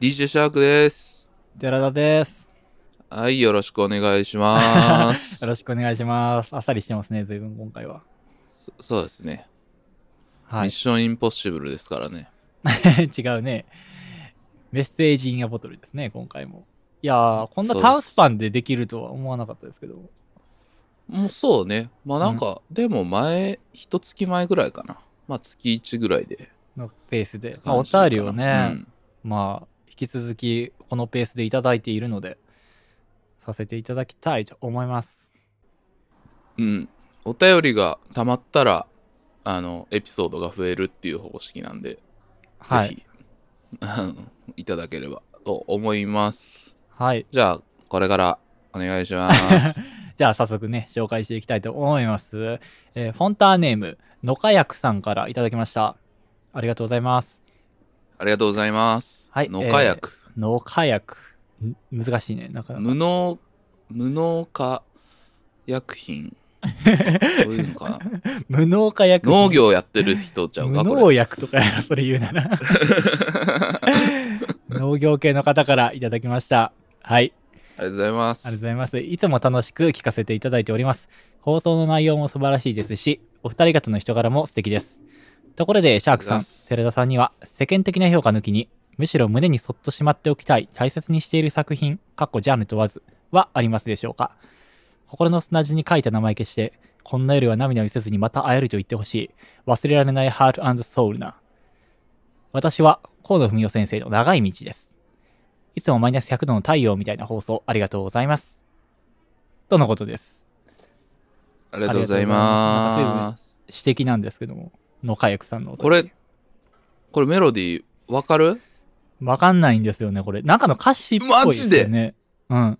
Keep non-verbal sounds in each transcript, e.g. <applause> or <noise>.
DJ シャークです。寺田です。はい、よろしくお願いします。<laughs> よろしくお願いします。あっさりしてますね、随分今回は。そそうですね、はいミッ。ションインポッシブルですからね。<laughs> 違うね。メッセージインアボトルですね、今回も。いやー、こんなタウンスパンでできるとは思わなかったですけど。もうそうね。まあなんか、でも前、一月前ぐらいかな。まあ月1ぐらいで。のペースで。まあ、お便りをね、まあ、引き続きこのペースでいただいているので、させていただきたいと思います。うん。うん。お便りが溜まったら、あの、エピソードが増えるっていう方式なんで、はい。ぜひ、いただければと思います。はい。じゃあ、これからお願いします。<laughs> じゃあ早速ね、紹介していきたいと思います。えーフォンターネーム、のかやくさんからいただきました。ありがとうございます。ありがとうございます。はい農家薬。のかやく。ん難しいね、なかなか。無農、無農家薬品？<laughs> そういうのかな？<laughs> 無農家薬。農業やってる人ちゃう無か、これ。農薬とかやろ、それ言うなら。<laughs> 農業系の方からいただきました。はい。ありがとうございまありがとうすご。ざいます。いつも楽しく聞かせていただいております。放送の内容も素晴らしいですし、お二人方の人柄も素敵です。ところで、シャークさん、寺田さんには、世間的な評価抜きに、むしろ胸にそっとしまっておきたい、大切にしている作品、かっこジャンル問わず、はありますでしょうか？心の砂地に書いた名前消して、こんな夜は涙を見せずにまた会えると言ってほしい。忘れられないハートソウルな。私は、河野文夫先生の長い道です。いつもマイナス100度の太陽みたいな放送ありがとうございます。とのことです。ありがとうございます。指摘なんですけども、のかやくさんのこれ、これメロディーわかる？わかんないんですよね、これ。中の歌詞っぽいですよね。うん。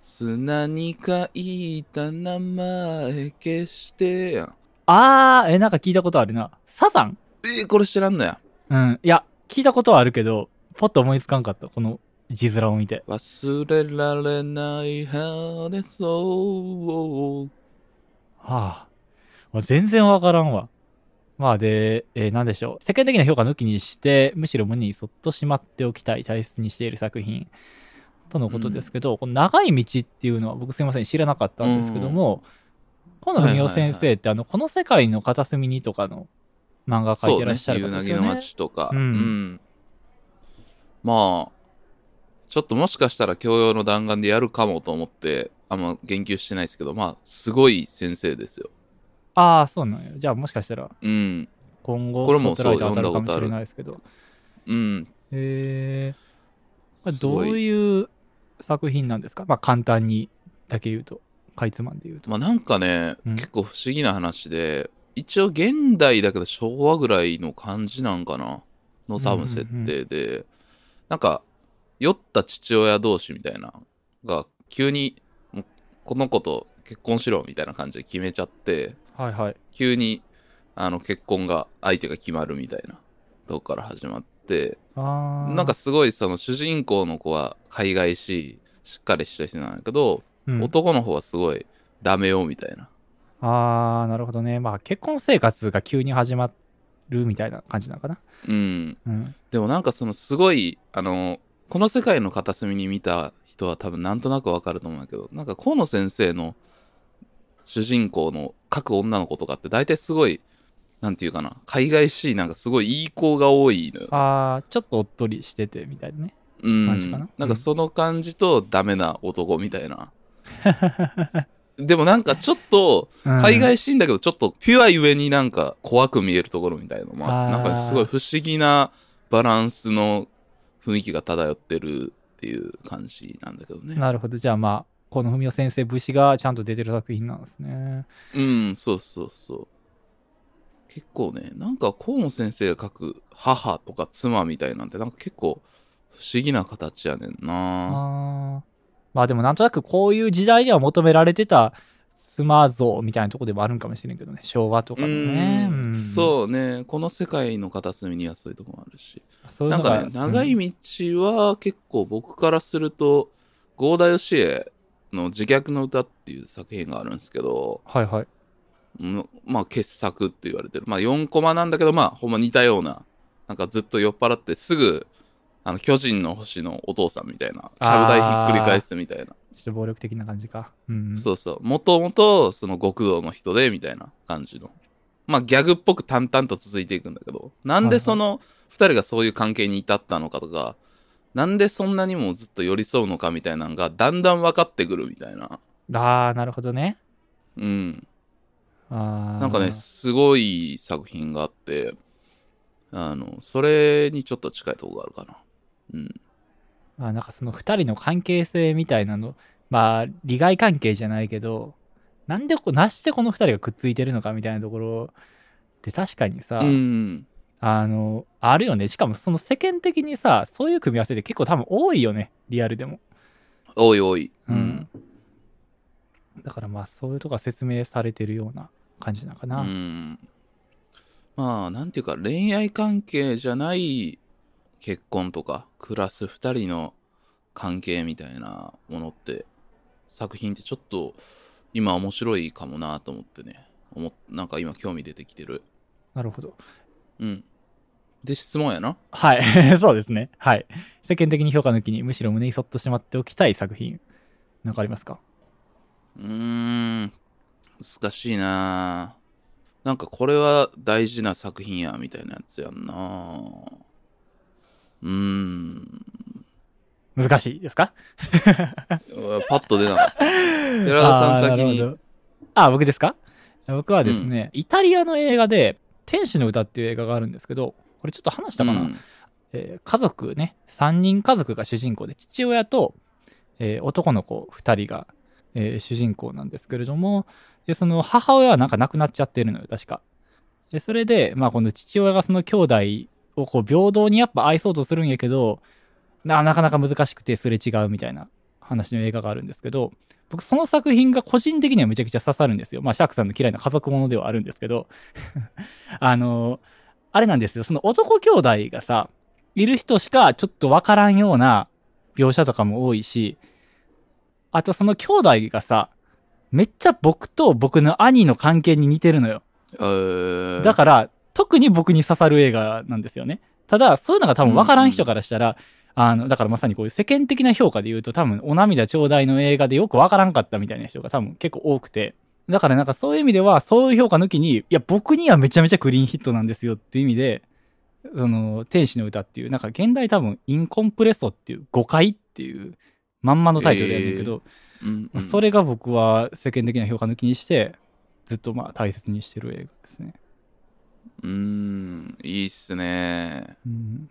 砂に書いた名前消してやん。あー、え、なんか聞いたことあるな。サザン？えー、これ知らんのや。うん。いや、聞いたことはあるけど、ポッと思いつかんかった。この字面を見て。忘れられないハでそう。はあ。もう全然わからんわ。まあで、えーなんでしょう。世間的な評価抜きにして、むしろ胸にそっとしまっておきたい、大切にしている作品。とのことですけど、この長い道っていうのは僕すいません、知らなかったんですけども、河野文夫先生って、あの、この世界の片隅にとかの漫画描いそうねてらっしゃ。る夕凪の方ですよね。街とか。ううんん。まあ、ちょっともしかしたら教養の弾丸でやるかもと思って、あんま言及してないですけど、まあ、すごい先生ですよ。ああ、そうなんや。じゃあもしかしたらうん。今後これもそう読んだことあるれないですけど。うん。えー、これどういう作品なんですか？まあ簡単にだけ言うと、かいつまんで言うと。まあなんかね、うん結構不思議な話で、一応現代だけど昭和ぐらいの感じなんかなの多分設定で、なんか、酔った父親同士みたいな、が急に、もうこの子と結婚しろみたいな感じで決めちゃって、はいはい。急に、あの、結婚が、相手が決まるみたいな、とこから始まって、なんか、すごいその主人公の子は海外し、しっかりした人なんだけど、うん、男の方はすごいダメよみたいな。あー、なるほどね。まあ結婚生活が急に始まるみたいな感じなのかな。うん。うん。でもなんかそのすごい、あの、この世界の片隅に見た人は多分なんとなくわかると思うんだけど、なんか河野先生の主人公の各女の子とかって大体すごい、なんていうかな、海外しいなんかすごいいい子が多いのよ。あー、ちょっとおっとりしててみたいなね。うん。感じかな？なんかその感じとダメな男みたいな。<laughs> でもなんかちょっと、うん海外シーンだけど、ちょっとピュアゆえになんか怖く見えるところみたいなのもあなんかすごい不思議なバランスの雰囲気が漂ってるっていう感じなんだけどね。なるほど。じゃあまあ、この文夫先生節がちゃんと出てる作品なんですね。うん、そうそうそう。結構ね、なんか河野先生が書く母とか妻みたいなんてなんか結構不思議な形やねんな。あーまあでもなんとなくこういう時代には求められてた妻像みたいなとこでもあるんかもしれんけどね。昭和とかのね。うそうね、この世界の片隅にはそういうとこもあるし。なんかね、長い道は結構僕からすると、郷田義恵の自虐の歌っていう作品があるんですけど、はいはい。うんまあ傑作って言われてる。まあ4コマなんだけど、まあほんま似たような、なんかずっと酔っ払ってすぐ、あの、巨人の星のお父さんみたいな、ちゃぶ台ひっくり返すみたいな。ちょっと暴力的な感じか。うん。そうそう。もともと、その極道の人で、みたいな感じの。まあ、ギャグっぽく淡々と続いていくんだけど、なんでその二人がそういう関係に至ったのかとか、なんでそんなにもずっと寄り添うのかみたいなのが、だんだん分かってくるみたいな。あー、なるほどね。うん。あーなんかね、すごい作品があって、あの、それにちょっと近いところがあるかな。うん。まあなんかその二人の関係性みたいなの、まあ利害関係じゃないけど、なんでこ、なしてこの二人がくっついてるのかみたいなところって確かにさ、うん。あの、あるよね。しかもその世間的にさ、そういう組み合わせって結構多分多いよね。リアルでも。おいおい。うん。だからまあそういうとこが説明されてるような感じなのかな。うん。まあ、なんていうか、恋愛関係じゃない結婚とか、暮らす二人の関係みたいなものって、作品ってちょっと今面白いかもなと思ってね。思っなんか今興味出てきてる。なるほど。うん。で、質問やな。はい。<laughs> そうですね。はい。世間的に評価抜きにむしろ胸にそっとしまっておきたい作品。なんかありますか？うーん。難しいななんかこれは大事な作品や、みたいなやつやんなうーん。難しいですか？パッと出なかった。<laughs> 寺田さん先に。ああ、僕ですか？僕はですね、イタリアの映画で、天使の歌っていう映画があるんですけど、これちょっと話したかな、うん。えー家族ね、3人家族が主人公で、父親と、えー男の子2人が、えー主人公なんですけれども、で、その母親はなんか亡くなっちゃってるのよ、確か。で、それで、まあこの父親がその兄弟をこう平等にやっぱ愛そうとするんやけど、ななかなか難しくてすれ違うみたいな話の映画があるんですけど、僕その作品が個人的にはめちゃくちゃ刺さるんですよ。まあシャークさんの嫌いな家族ものではあるんですけど、<laughs> あのあれなんですよ。その男兄弟がさ、いる人しかちょっとわからんような描写とかも多いし、あとその兄弟がさ、めっちゃ僕と僕の兄の関係に似てるのよ。えーだから、特に僕に刺さる映画なんですよね。ただ、そういうのが多分わからん人からしたら、あの、だからまさにこういう世間的な評価で言うと多分、お涙ちょうだいの映画でよくわからんかったみたいな人が多分結構多くて。だからなんかそういう意味では、そういう評価抜きに、いや、僕にはめちゃめちゃクリーンヒットなんですよっていう意味で、その、天使の歌っていう、なんか現代多分、インコンプレッソっていう、誤解っていう、まんまのタイトルやねんけど、うんうんそれが僕は世間的な評価抜きにして、ずっとまあ大切にしてる映画ですね。うーん、いいっすね。うん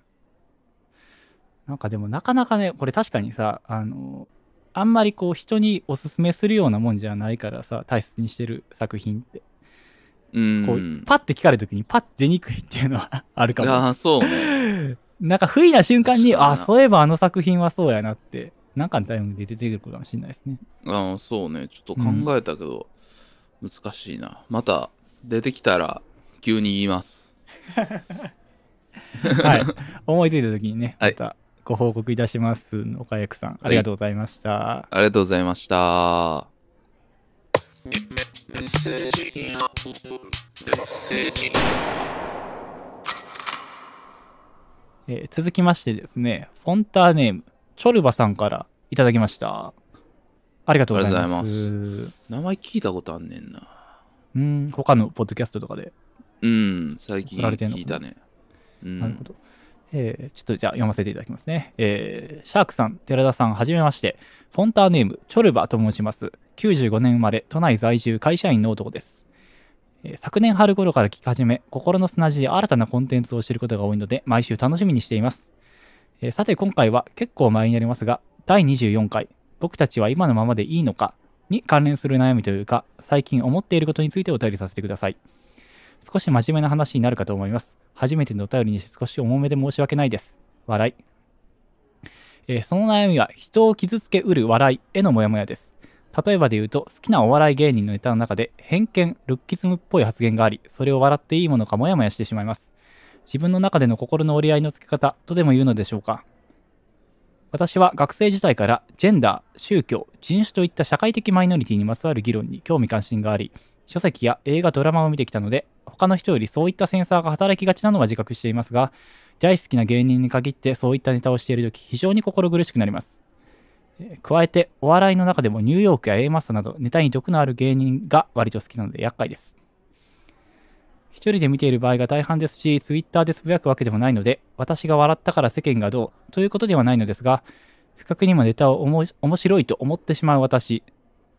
なんかでもなかなかね、これ確かにさ、あの、あんまりこう人におすすめするようなもんじゃないからさ、大切にしてる作品って。うん。こう、パッて聞かれた時にパッて出にくいっていうのは <laughs> あるかも。ああ、そうね。なんか不意な瞬間に、あ、そういえばあの作品はそうやなって、なんかのタイミングで出てくるかもしれないですね。ああ、そうね。ちょっと考えたけど、難しいな。また出てきたら、急に言います。<laughs> はい。思いついた時にね、はいまたご報告いたします。岡役さん、ありがとうございました。ありがとうございました。えー続きましてですね、フォンターネーム、チョルバさんからいただきました。ありがとうございます。ありがとう名前聞いたことあんねんな。うん、他のポッドキャストとかで。うん、最近聞いたね。うん。なるほど。えーちょっとじゃあ読ませていただきますね。えーシャークさん、寺田さん、はじめまして。フォンターネーム、チョルバと申します。95年生まれ、都内在住、会社員の男です。えー昨年春頃から聞き始め、心の砂地で新たなコンテンツを知ることが多いので、毎週楽しみにしています。えさて、今回は結構前になりますが、第24回、僕たちは今のままでいいのかに関連する悩みというか、最近思っていることについてお便りさせてください。少し真面目な話になるかと思います。初めてのお便りにして少し重めで申し訳ないです。笑い。えーその悩みは人を傷つけうる笑いへのモヤモヤです。例えばで言うと、好きなお笑い芸人のネタの中で偏見、ルッキズムっぽい発言があり、それを笑っていいものかモヤモヤしてしまいます。自分の中での心の折り合いのつけ方とでも言うのでしょうか。私は学生時代からジェンダー、宗教、人種といった社会的マイノリティにまつわる議論に興味関心があり、書籍や映画、ドラマを見てきたので、他の人よりそういったセンサーが働きがちなのは自覚していますが、大好きな芸人に限ってそういったネタをしているとき、非常に心苦しくなります。加えて、お笑いの中でもニューヨークや A マストなど、ネタに毒のある芸人が割と好きなので厄介です。一人で見ている場合が大半ですし、ツイッターでつぶやくわけでもないので、私が笑ったから世間がどうということではないのですが、不覚にもネタを面白いと思ってしまう私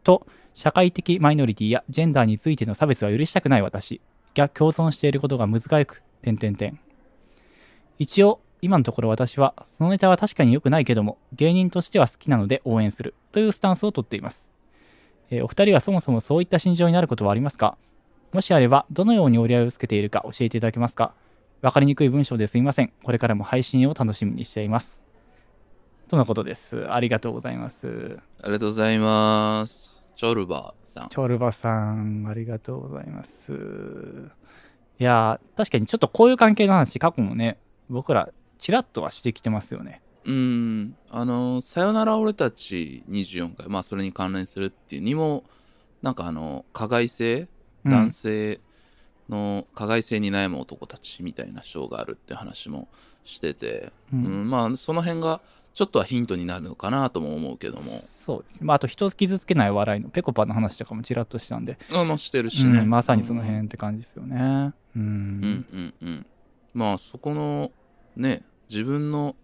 と、社会的マイノリティやジェンダーについての差別は許したくない私が共存していることが難しく、点々点。一応、今のところ私は、そのネタは確かに良くないけども、芸人としては好きなので応援するというスタンスをとっています。えーお二人はそもそもそういった心情になることはありますか？もしあれば、どのように折り合いをつけているか教えていただけますか？わかりにくい文章ですいません。これからも配信を楽しみにしています。とのことです。ありがとうございます。ありがとうございます。チョルバーさん。チョルバさん、ありがとうございます。いやー、確かにちょっとこういう関係の話、過去もね、僕ら、ちらっとはしてきてますよね。うん。あの、さよなら俺たち24回、まあそれに関連するっていうにも、なんかあの、加害性うん男性の加害性に悩む男たちみたいな章があるって話もしてて、ううんんまあその辺がちょっとはヒントになるのかなとも思うけどもそうですね。まあ、あと人を傷つけない笑いのペコパの話とかもちらっとしたんで、あまあしてるしね、うんまさにその辺って感じですよね。うん。うんうんうんまあそこのね自分の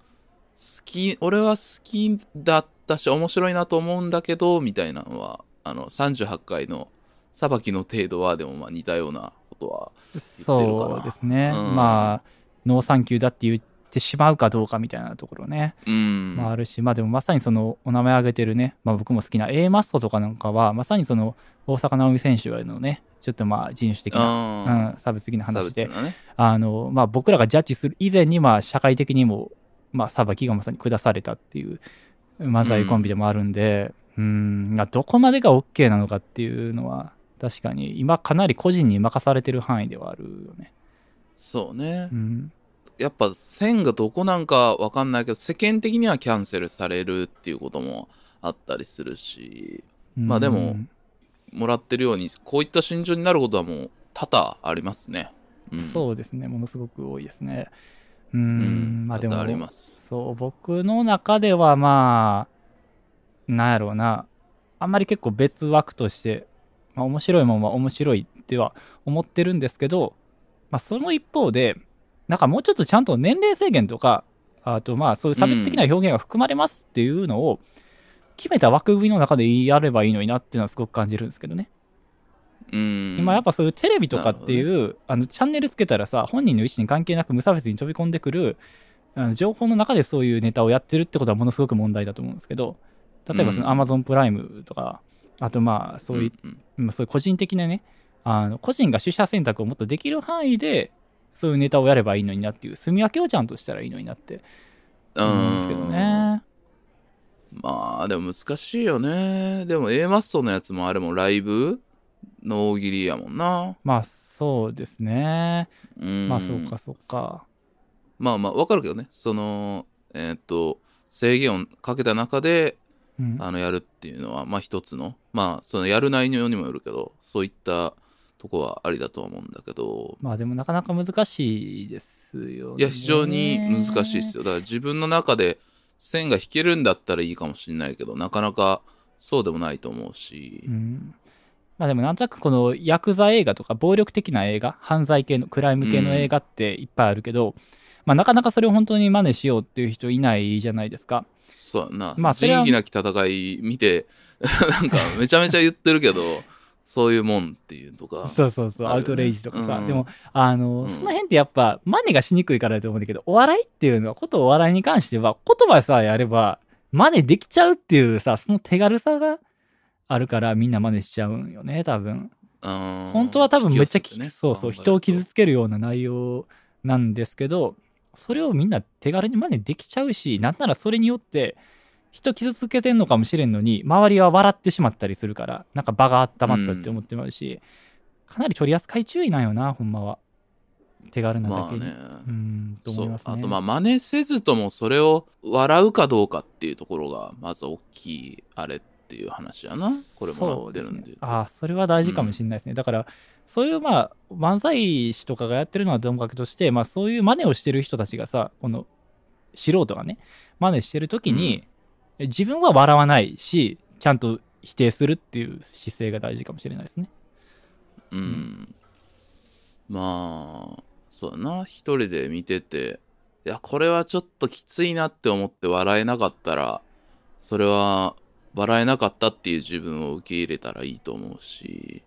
好き俺は好きだったし面白いなと思うんだけどみたいなのはあの38回の裁きの程度はでもまあ似たようなことはそうですね。うんまあ、ノーサンキューだって言ってしまうかどうかみたいなところね。うん、まあ、あるし、まあでもまさにそのお名前挙げてるね、まあ僕も好きな A マストとかなんかは、まさにその大坂なおみ選手へのね、ちょっとまあ人種的な、あうん、差別的な差話で、ねあの、まあ僕らがジャッジする以前に、まあ社会的にも、まあ裁きがまさに下されたっていう漫才コンビでもあるんで、うん、まあどこまでが OK なのかっていうのは、確かに今かなり個人に任されてる範囲ではあるよね。そうね、うん。やっぱ線がどこなんかわかんないけど世間的にはキャンセルされるっていうこともあったりするし。まあでもうんもらってるようにこういった心情になることはもう多々ありますね。うん、そうですね、ものすごく多いですね。うーん、うん、まあでも多々あります。そう、僕の中ではまあ、なんやろうな、あんまり結構別枠として、まあ面白いもんは面白いっては思ってるんですけど、まあその一方で、なんかもうちょっとちゃんと年齢制限とか、あとまあそういう差別的な表現が含まれますっていうのを、決めた枠組みの中でやればいいのになっていうのはすごく感じるんですけどね。うん、今やっぱそういうテレビとかっていう、あのチャンネルつけたらさ本人の意思に関係なく無差別に飛び込んでくるあの情報の中でそういうネタをやってるってことはものすごく問題だと思うんですけど例えばそのうん。Amazon プライムとか、あとまあそういう,、うん。まあそういう個人的なねあの個人が取捨選択をもっとできる範囲でそういうネタをやればいいのになっていう住み分けをちゃんとしたらいいのになってうん思うんですけどね。まあでも難しいよね。でも A マストのやつもあれもライブ？の大喜利やもんな。まあそうですね。うん、まあそうかそうか。まあまあわかるけどね。そのえーっと制限をかけた中でうん、あのやるっていうのはまあ一つのまあそのやる内容にもよるけどそういったとこはありだとは思うんだけどまあでもなかなか難しいですよね。いや非常に難しいですよだから自分の中で線が引けるんだったらいいかもしれないけどなかなかそうでもないと思うしう、ん。まあでもなんとなくこのヤクザ映画とか暴力的な映画、犯罪系のクライム系の映画っていっぱいあるけど、まあなかなかそれを本当に真似しようっていう人いないじゃないですか。そうやな、まあそれは仁義なき戦い見て <laughs> なんかめちゃめちゃ言ってるけどそういうもんっていうとかそうそうそう、アウトレイジとかさ。うんでも、あの、うんその辺ってやっぱ真似がしにくいからだと思うんだけど、お笑いっていうのは、ことお笑いに関しては、言葉さえあれば、真似できちゃうっていうさ、その手軽さがあるからみんな真似しちゃうんよね、多分。本本当は多分めっちゃき、ね、そうそう、人を傷つけるような内容なんですけど、それをみんな手軽に真似できちゃうし、なんならそれによって、人傷つけてんのかもしれんのに、周りは笑ってしまったりするから、なんか場が温まったって思ってまうし、かなり取り扱い注意なんよな、ほんまは。手軽なだけに。まあね。うん、と思そいうますね。あとまあ真似せずともそれを笑うかどうかっていうところがまず大きいあれっていう話やな。これもらってるんで。ね、ああそれは大事かもしれないですね、だからそういうまあ漫才師とかがやってるのはともかくとして、まあ、そういう真似をしてる人たちがさこの素人がね真似してる時に、自分は笑わないしちゃんと否定するっていう姿勢が大事かもしれないですね。うん。まあ、そうだな。一人で見てて、いや、これはちょっときついなって思って笑えなかったら、それは笑えなかったっていう自分を受け入れたらいいと思うし、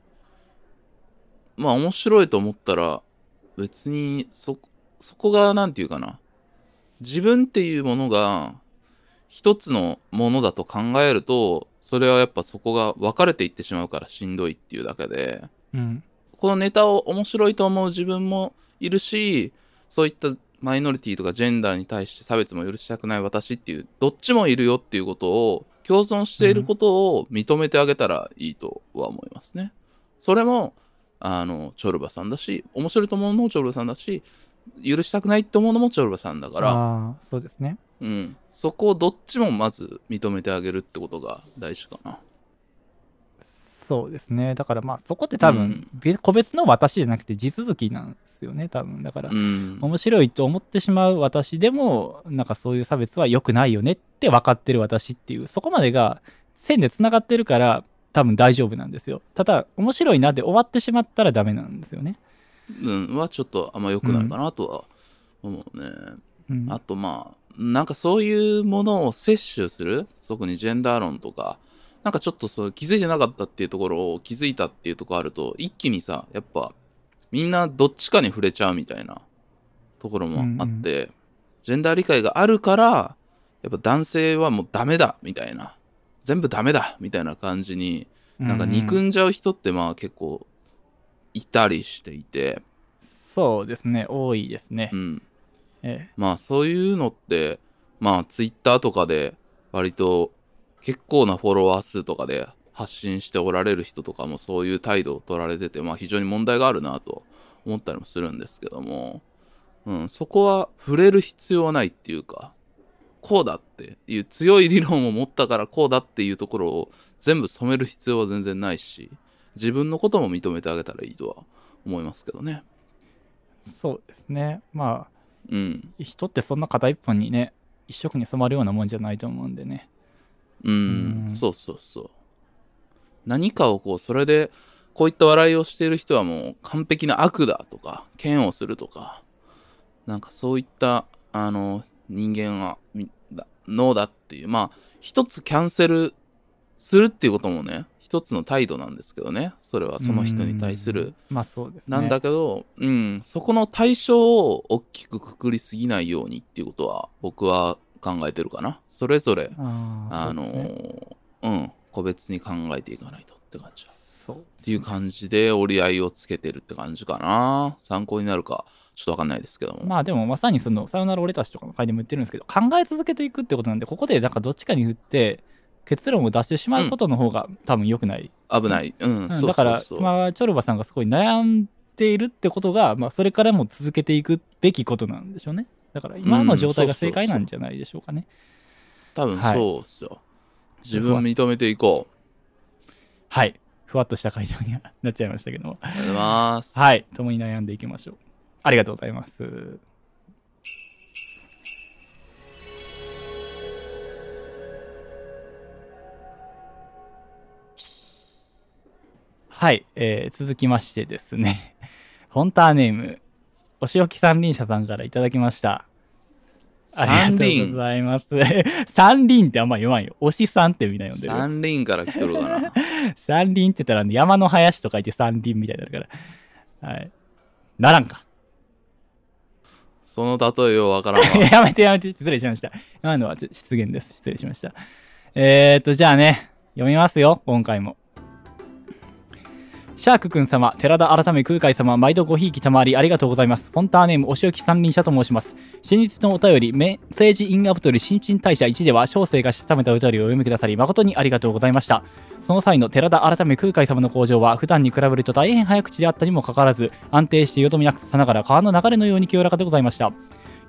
まあ面白いと思ったら、別にそ、そこがなんていうかな。自分っていうものが一つのものだと考えると、それはやっぱそこが分かれていってしまうからしんどいっていうだけで、うんこのネタを面白いと思う自分もいるし、そういったマイノリティとかジェンダーに対して差別も許したくない私っていう、どっちもいるよっていうことを、共存していることを認めてあげたらいいとは思いますね。それも、あの、チョルバさんだし、面白いと思うのもチョルバさんだし、許したくないって思うのもチョルバさんだから、そうですね。うん。そこをどっちもまず認めてあげるってことが大事かな。そうですね。だからまあそこって多分、べ個別の私じゃなくて地続きなんですよね、多分。だから、うん。面白いと思ってしまう私でも、なんかそういう差別は良くないよねって分かってる私っていう、そこまでが線で繋がってるから多分大丈夫なんですよ。ただ、面白いなで終わってしまったらダメなんですよね。うん、はちょっとあんま良くないかなとは思うね。うん、あとまあ、なんかそういうものを摂取する、特にジェンダー論とか、なんかちょっとそう気づいてなかったっていうところを気づいたっていうところあると、一気にさ、やっぱみんなどっちかに触れちゃうみたいなところもあって、ジェンダー理解があるから、やっぱ男性はもうダメだみたいな、全部ダメだみたいな感じに、なんか憎うんんじゃう人ってまあ結構いたりしていて、そうですね、多いですねう。ん。えまあそういうのって、まあツイッターとかで割と結構なフォロワー数とかで発信しておられる人とかもそういう態度を取られてて、まあ非常に問題があるなと思ったりもするんですけども、うん、そこは触れる必要はないっていうか、こうだっていう強い理論を持ったからこうだっていうところを全部染める必要は全然ないし、自分のことも認めてあげたらいいとは思いますけどね。えそうですね。まうん。あ、人ってそんな片一本にね、一色に染まるようなもんじゃないと思うんでね。うん、うんそうそうそう。何かをこう、それで、こういった笑いをしている人はもう完璧な悪だとか、嫌悪するとか、なんかそういった、あの、人間は、脳だっていう、まあ、一つキャンセルするっていうこともね、一つの態度なんですけどね、それはその人に対する。うん。まあそうですね。なんだけど、うん、そこの対象を大きくくくりすぎないようにっていうことは、僕は考えてるかな。それぞれ、あのねーうん、個別に考えていかないとって感じ。っそうですていうね感じで折り合いをつけてるって感じかな。参考になるか、ちょっとわかんないですけども。まあでもまさにその、さよなら俺たちとかの回でも言ってるんですけど、考え続けていくってことなんで、ここでなんかどっちかに振って、結論を出してしまうことの方が多分良くない。危ない。うん、うんそうだから、そうそうまあ、チョルバさんがすごい悩んでいるってことが、まあ、それからも続けていくべきことなんでしょうね。だから、今の状態が正解なんじゃないでしょうかね。多分はいそうっすよ。自分認めていこはい。ふわっとした回答にはなっちゃいましたけども。う。ありがとうございます。はい。共に悩んでいきましょう。ありがとうございます。はい、えー続きましてですね、フォンターネーム、お仕置き三輪車さんからいただきました。あ三りがとうご輪。ざいます。<laughs> 三輪ってあんま言わんよ。推しさんってみんな呼んでる。三輪から来とるかな。<laughs> 山林って言ったら、ね、山の林と書いて山林みたいになるから。はい。ならんか。その例えようわからんわ。<laughs> やめてやめて、失礼しました。今のはちょっと失言です。失礼しました。えーと、じゃあね、読みますよ、今回も。シャークくん様、寺田改め空海様、毎度ごひいきたまりありがとうございます。フォンターネーム、お仕置き三輪車と申します。先日のお便り、メ政治インアブトル新陳代謝1では、小生がしたためたお便りをお読みくださり、誠にありがとうございました。その際の寺田改め空海様の工場は、普段に比べると大変早口であったにもかかわらず、安定してよどみなくさながら川の流れのように清らかでございました。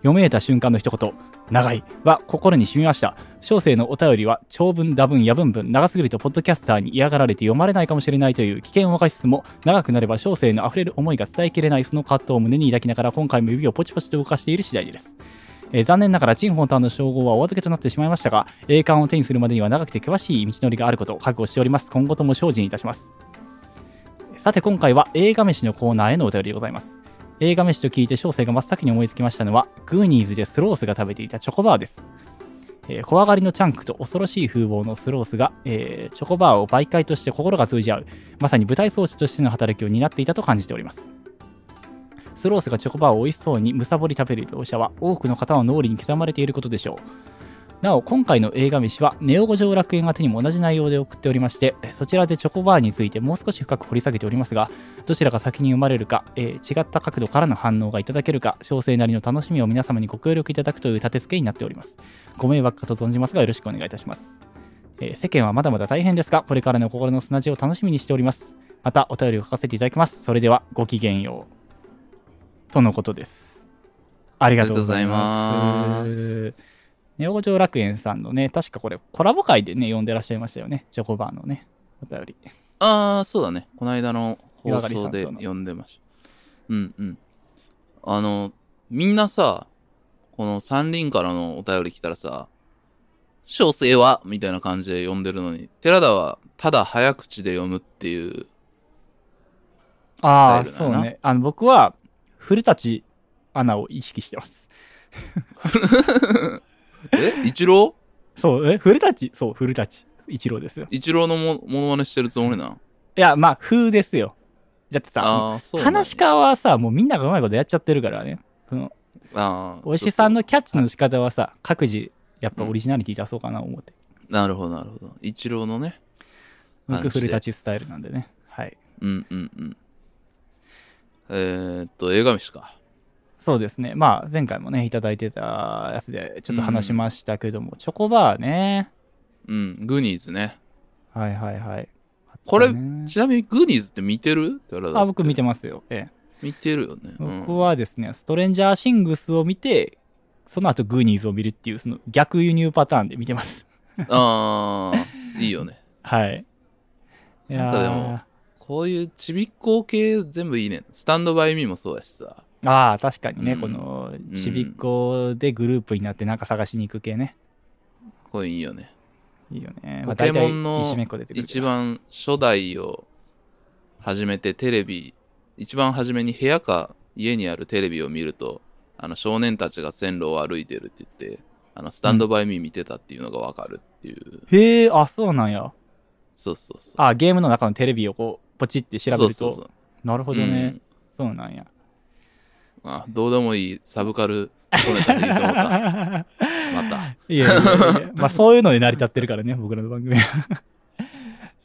読めた瞬間の一言、長いは心に染みました。小生のお便りは長文、多文、野文文、長すぎるとポッドキャスターに嫌がられて読まれないかもしれないという危険を冒しつつも、長くなれば小生の溢れる思いが伝えきれないその葛藤を胸に抱きながら今回も指をポチポチと動かしている次第です。えー残念ながら陳本丹の称号はお預けとなってしまいましたが、栄冠を手にするまでには長くて険しい道のりがあることを覚悟しております。今後とも精進いたします。さて今回は映画飯のコーナーへのお便りでございます。映画飯と聞いて小生が真っ先に思いつきましたのは、グーニーズでスロースが食べていたチョコバーです。えー怖がりのチャンクと恐ろしい風貌のスロースが、えーチョコバーを媒介として心が通じ合う、まさに舞台装置としての働きを担っていたと感じております。スロースがチョコバーを美味しそうにむさぼり食べる描写は多くの方の脳裏に刻まれていることでしょう。なお、今回の映画飯は、ネオ五条楽園宛てにも同じ内容で送っておりまして、そちらでチョコバーについてもう少し深く掘り下げておりますが、どちらが先に生まれるか、えー違った角度からの反応がいただけるか、小生なりの楽しみを皆様にご協力いただくという立て付けになっております。ご迷惑かと存じますが、よろしくお願いいたします。えー世間はまだまだ大変ですが、これからの心の砂地を楽しみにしております。また、お便りを書かせていただきます。それでは、ごきげんよう。とのことです。ありがとうございます。ネオ五条楽園さんのね、確かこれコラボ会でね、読んでらっしゃいましたよね。チョコバーのね、お便り。ああ、そうだね。この間の放送でんとの読んでました。うんうん。あの、みんなさ、この三輪からのお便り来たらさ、小生は？みたいな感じで読んでるのに、寺田はただ早口で読むっていう。ああ、そうね。あの、僕は、古舘アナを意識してます。<laughs> え一郎そう、え古舘？そう、古舘一郎ですよ。一郎のもモノマネしてるつもりなん？いや、まあ、風ですよ。だってさ、話し家はさ、もうみんながうまいことやっちゃってるからね。その、ああ。お石さんの。のキャッチの仕方はさ、各自、やっぱオリジナリティ出そうかな思って。なるほど、なるほど。一郎のね。僕、古舘スタイルなんでね。はい。うんうんうん。えー、っと、映画飯か。そうですね。まあ、前回もね、いただいてたやつで、ちょっと話しましたけども、チョコバーね。うん、グーニーズね。はいはいはい。これちなみにグーニーズって見てる？あ、僕見てまますよ。ええ。見てるよね。うん僕はですね、ストレンジャーシングスを見て、その後グーニーズを見るっていう、その逆輸入パターンで見てます。ああ、いいよね。<laughs> はい。いやなんかでもこういうちびっこ系全部いいね。スタンドバイミーもそうやしさ。ーああ、確かにね、うんこの、ちびっこでグループになってなんか探しに行く系ね。これいいよね。いいよね。ポケモンの大体石めっこ出てくるけど一番初代を始めてテレビ、一番初めに部屋か家にあるテレビを見ると、あの少年たちが線路を歩いてるって言って、あのスタンドバイミー見てたっていうのがわかるっていう。へえ、あ、そうなんや。そうそうそう。あ、ゲームの中のテレビをこう、ポチって調べると。そうそうそうなるほどね。そうなんや。どうでもいいサブカルコネタでいいと思った。<laughs> また。いやいやいやまあそういうので成り立ってるからね、僕らの番組は。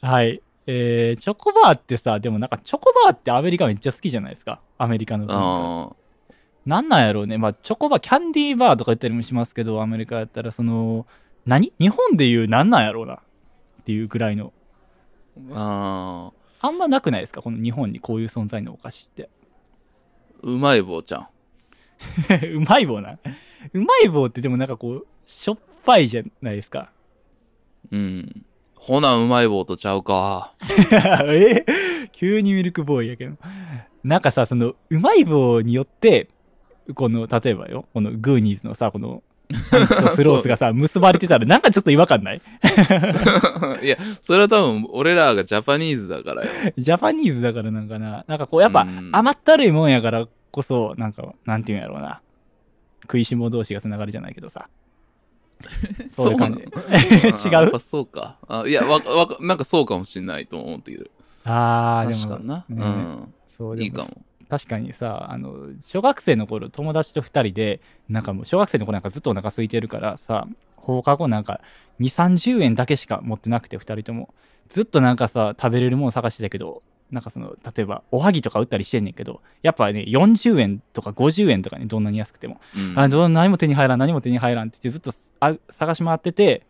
<laughs> はい。えー、チョコバーってさ、でもなんかチョコバーってアメリカめっちゃ好きじゃないですか。アメリカの文化。あなんなんやろうね。まあチョコバー、キャンディーバーとか言ったりもしますけど、アメリカやったらその、何？日本で言うなんなんやろうな。っていうぐらいの。あ、ああんまなくないですか？この日本にこういう存在のお菓子って。ーうまい棒ちゃん。<laughs> うまい棒な？うまい棒ってでもなんかこう、しょっぱいじゃないですか。うん。ほな、うまい棒とちゃうか。<laughs> え？急にミルクボーイやけど。なんかさ、その、うまい棒によって、この、例えばよ、このグーニーズのさ、この、パンチとスロースがさ、結ばれてたら、なんかちょっと違和感ない？<laughs> いや、それは多分俺らがジャパニーズだからよ。<laughs> ジャパニーズだからなんかな。なんかこう、やっぱうん甘ったるいもんやからこそ、なんか、なんていうんやろうな。食いしも同士がつながるじゃないけどさ。<laughs> そういう感じ。違う？あやっぱそうか。あいや、わか、わか、なんかそうかもしんないと思っている。あー、でも確かにな。ねそううん。でいいかも。確かにさあの小学生の頃友達と2人でなんかもう小学生の頃なんかずっとお腹空いてるからさ放課後なんか2 3 0円だけしか持ってなくて2人とも。ずっとなんかさ食べれるもの探してたけどなんかその例えばおはぎとか売ったりしてんねんけどやっぱね40円とか50円とかねどんなに安くても、うん。あどう何も手に入らん何も手に入らんって言ってずっとあ探し回ってて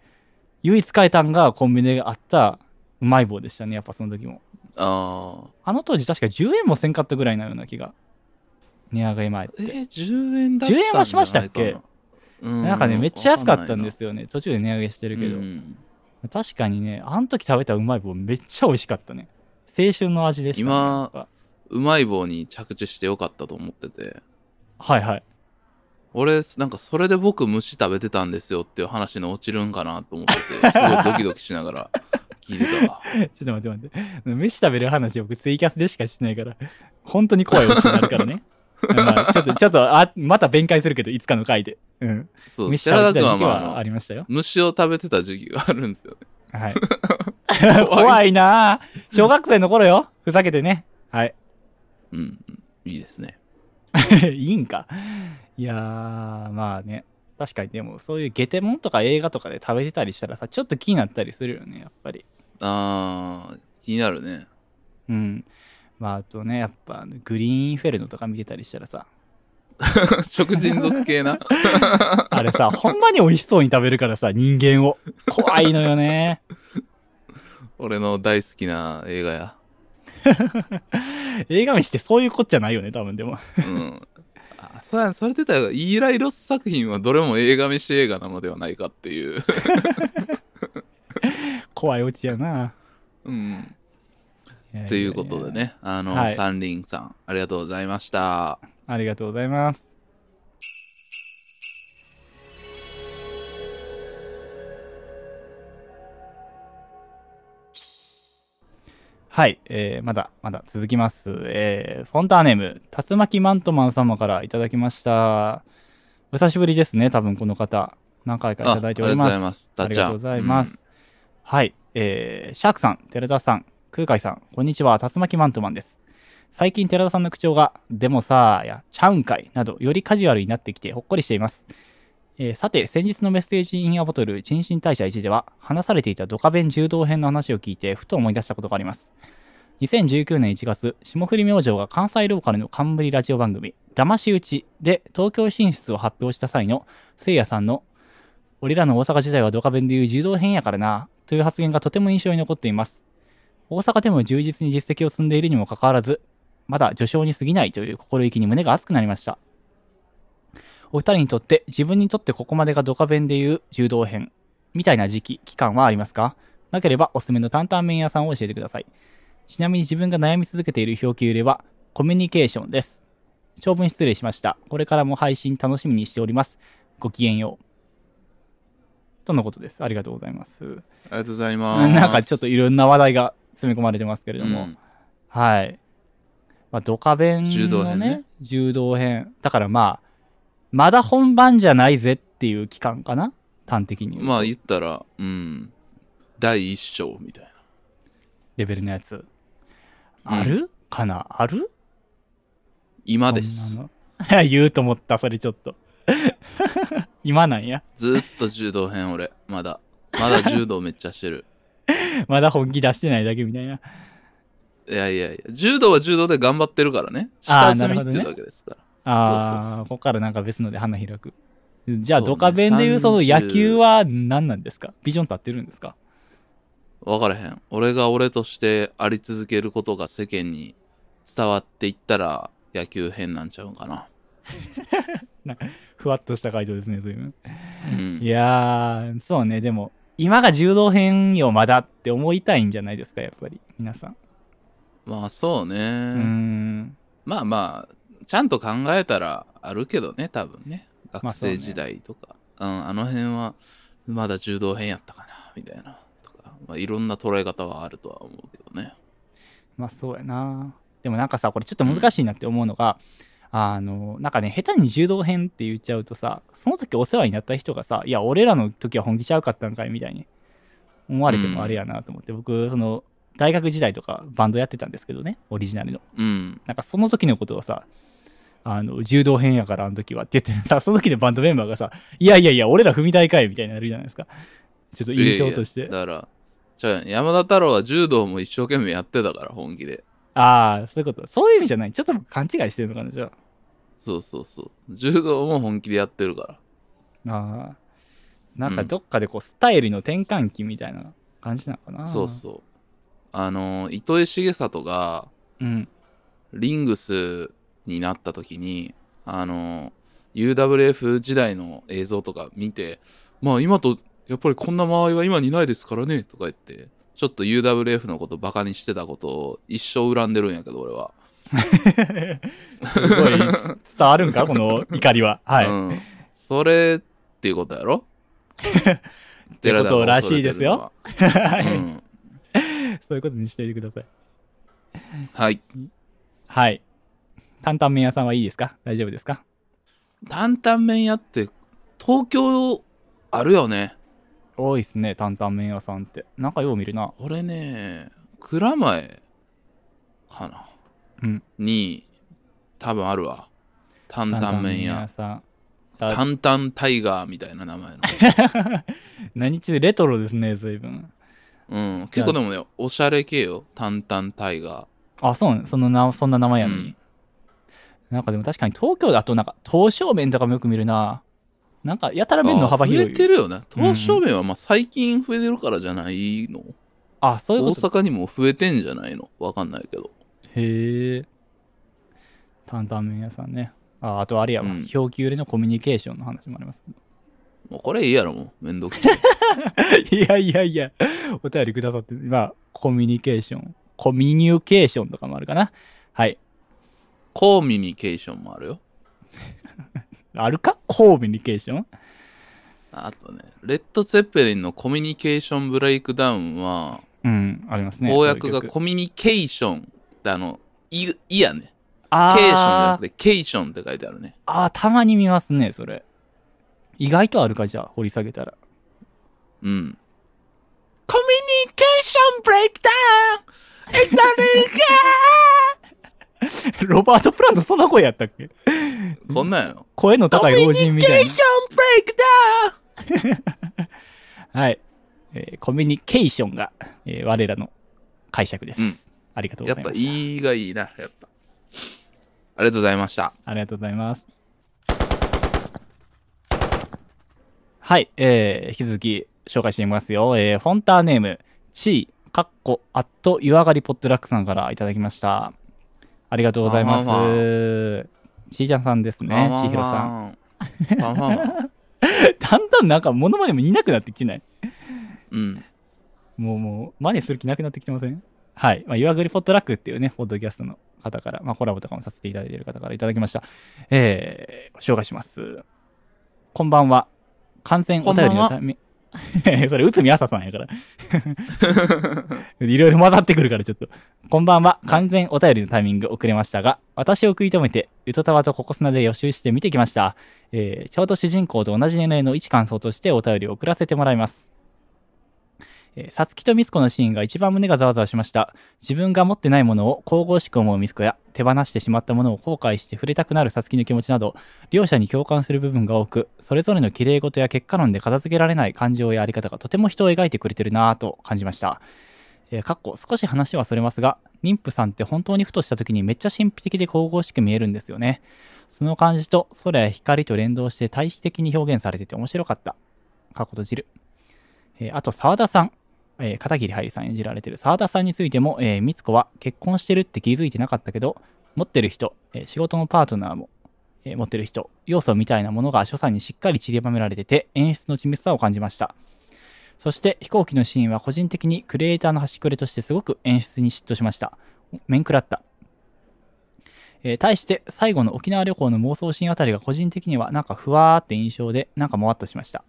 唯一買えたんがコンビニであったうまい棒でしたねやっぱその時もああ。あの当時確か10円もせんかったぐらいなような気が値上げ前って。えー、10円だったんじゃないかな10円はしましたっけ？うんなんかね、めっちゃ安かったんですよね。途中で値上げしてるけど。うん確かにね、あの時食べたうまい棒めっちゃ美味しかったね。青春の味でした、ね。今うまい棒に着地してよかったと思っててはいはい。俺なんかそれで僕虫食べてたんですよっていう話に落ちるんかなと思っててすごいドキドキしながら聞いてたわ <laughs> ちょっと待って待って。飯食べる話を僕ツイキャスでしかしないから、本当に怖いオチになるからね。<laughs> まあ、ちょっと、ちょっと、あ、また弁解するけど、いつかの回で。うん。そう飯食べてた時期はありましたよ。虫を食べてた時期があるんですよねはい。<laughs> 怖いなぁ小学生の頃よ。ふざけてね。はい。うんうんいいですねいいんか。いやー、まあね。確かにでも、そういうゲテモンとか映画とかで食べてたりしたらさ、ちょっと気になったりするよね、やっぱり。あー気になるねうん。まあ、あとね、やっぱ、グリーンフェルノとか見てたりしたらさ、<laughs> 食人族系な <laughs> あれさ、ほんまに美味しそうに食べるからさ、人間を。怖いのよね。俺の大好きな映画や <laughs> 映画飯ってそういうこっちゃないよね、多分でも。うんあそうやそれでたらイーライロス作品はどれも映画飯映画なのではないかっていう <laughs> 怖いオチやな。うんということで。ねあの、はいサンリンさんありがとうございましたありがとうございます。はい、えー、まだ、まだ続きます。えー、フォンターネーム、竜巻マントマン様からいただきました。お久しぶりですね、多分この方。何回かいただいております。あありがとうございますありがとうございます。はい、えー、シャークさん、寺田さん、空海さん、こんにちは、竜巻マントマンです。最近寺田さんの口調が、でもさーや、ちゃうんかいなど、よりカジュアルになってきてほっこりしています。えーさて、先日のメッセージインアボトル、陳新大社1では、話されていたドカベン柔道編の話を聞いて、ふと思い出したことがあります。2019年1月、霜降り明星が関西ローカルの冠ラジオ番組、騙し討ちで東京進出を発表した際の、せいやさんの、俺らの大阪時代はドカベンでいう柔道編やからな、という発言がとても印象に残っています。大阪でも充実に実績を積んでいるにもかかわらず、まだ序章に過ぎないという心意気に胸が熱くなりました。お二人にとって、自分にとってここまでがドカベンでいう柔道編、みたいな時期、期間はありますか？なければおすすめの担々麺屋さんを教えてください。ちなみに自分が悩み続けている表記揺れは、コミュニケーションです。長文失礼しました。これからも配信楽しみにしております。ごきげんよう。とのことです。ありがとうございます。ありがとうございますなんかちょっといろんな話題が詰め込まれてますけれども、うんはい。まあ、ドカベンの、ね、柔道編ね柔道編。だからまあ、まだ本番じゃないぜっていう期間かな？端的に。まあ言ったらうん第一章みたいなレベルのやつ。ある、かな？ある？今です <laughs> 言うと思った、それちょっと。今なんや？ずっと柔道編俺。まだ。まだ柔道めっちゃしてる。<laughs> まだ本気出してないだけみたいな。いやいやいや。柔道は柔道で頑張ってるからね。下積みっていうだけですから。ああ、そうそうそう。ここからなんか別ので花開く。じゃあ、ドカベンでいうその30野球は何なんですか？ビジョン立ってるんですか？分からへん。俺が俺としてあり続けることが世間に伝わっていったら野球編なんちゃうんかな <laughs> ふわっとした回答ですね、そうん。いやー、そうね、でも、今が柔道編よ、まだって思いたいんじゃないですか、やっぱり、皆さん。まあそうね、うーん。まあまあちゃんと考えたらあるけどね多分ね。学生時代とか、うんあの辺はまだ柔道編やったかなみたいなとか、まあ、いろんな捉え方はあるとは思うけどね。まあそうやな。でもなんかさ、これちょっと難しいなって思うのが、あの、なんかね、下手に柔道編って言っちゃうとさ、その時お世話になった人がさ、いや、俺らの時は本気ちゃうかったんかいみたいに思われてもあれやなと思って、僕、その、大学時代とかバンドやってたんですけどね、オリジナルの。うんなんかその時のことをさ、あの、柔道編やからあの時はって言ってさ、<laughs> その時のバンドメンバーがさ、いやいやいや、俺ら踏み台かいみたいになるじゃないですか。ちょっと印象として。いやいやだからじゃあ山田太郎は柔道も一生懸命やってたから本気でああ、そういうこと。そういう意味じゃない。ちょっと勘違いしてるのかな、じゃあ。そうそうそう柔道も本気でやってるからああ。なんかどっかでこう、スタイルの転換期みたいな感じなのかな。そうそうあの糸井重里がう。うん。リングスになった時にあの UWF 時代の映像とか見てまあ今とやっぱりこんな間合いは今にないですからねとか言ってちょっと UWF のことバカにしてたことを一生恨んでるんやけど俺は。すごい伝わるんかこの怒りは。はい。うん、それっていうことやろ？<laughs> ってことらしいですよ。は。うん。そういうことにしておいてください。はい。はい。担々麺屋さんはいいですか？大丈夫ですか？担々麺屋って東京あるよね多いっすね、担々麺屋さんって。なんかよう見るな。俺ね蔵前かなうん。に多分あるわ担々麺屋さん。あ担々タイガーみたいな名前の <laughs> 何中レトロですね、随分。うん結構でもねおしゃれ系よ担々タイガあ、そうね。そのな、そんな名前やのに。うんなんかでも確かに東京だとなんか、刀削麺とかもよく見るな。なんか、やたら麺の幅広い。あ増えてるよね刀削麺はまあ最近増えてるからじゃないの、あ、そういう大こと。阪にも増えてんじゃないの？わかんないけどへえ。担々麺屋さんね。あ、あとあれやわ。うん表記売れのコミュニケーションの話もあります。もうこれいいやろもうめんどくさい <laughs> いやいやいや、お便りくださって、まあ、コミュニケーション。コミュニケーションとかもあるかな。はい。コミュニケーションもあるよあるか？コミュニケーション？あとねレッド・ツェッペリンのコミュニケーションブレイクダウンはうん、ありますね。公約がコミュニケーションってあのいいやね。あケーションじゃなーくてケーションって書いてあるね。あー、たまに見ますね、それ。意外とあるか、じゃあ、掘り下げたら。うん。コミュニケーションブレイクダウン! It's a <laughs> ロバート・プラントそんな声やったっけ？こんなんよ声の高い老人みたいコミュニケーションブレイクダウンな。はい。えーコミュニケーションが、えー我らの解釈です。うんありがとうやっぱございます。いいがいいなやっぱありがとうございましたありがとうございます。はい、えー、引き続き紹介してみますよ。えー、フォンターネーム、チー、カッコ、アット、湯上がりポットラックさんからいただきました。ありがとうございます。ワンワンちーちゃんさんですね、ちひろさん。<laughs> だんだんなんか物までもいなくなってきてないうんもうもう、真似する気なくなってきてません？はい。まあ、湯上がりポットラックっていうね、ポッドキャストの方から、まあ、コラボとかもさせていただいている方からいただきました。えー、紹介します。こんばんは。完全お便りのため、<laughs> それ、内海朝さんやから。<laughs> いろいろ混ざってくるからちょっと。こんばんは。完全お便りのタイミング遅れましたが、私を食い止めて、ゆとたわとココスナで予習して見てきました。えー、ちょうど主人公と同じ年齢の一感想としてお便りを送らせてもらいます。えー、さつきとみつこのシーンが一番胸がざわざわしました。自分が持ってないものを神々しく思うみつこや、手放してしまったものを後悔して触れたくなるさつきの気持ちなど、両者に共感する部分が多く、それぞれの綺麗事や結果論で片付けられない感情やあり方がとても人を描いてくれてるなぁと感じました。えー、かっこ少し話はそれますが、妊婦さんって本当にふとした時にめっちゃ神秘的で神々しく見えるんですよね。その感じと空や光と連動して対比的に表現されてて面白かった。かっこ閉じる。えーあと、沢田さん。えー片桐はいさん演じられてる沢田さんについても、えー、みつこは結婚してるって気づいてなかったけど、持ってる人、えー仕事のパートナーも、えー持ってる人、要素みたいなものが所作にしっかり散りばめられてて、演出の緻密さを感じました。そして飛行機のシーンは個人的にクリエイターの端くれとしてすごく演出に嫉妬しました。面食らった。えー対して最後の沖縄旅行の妄想シーンあたりが個人的にはなんかふわーって印象でなんかもわっとしました。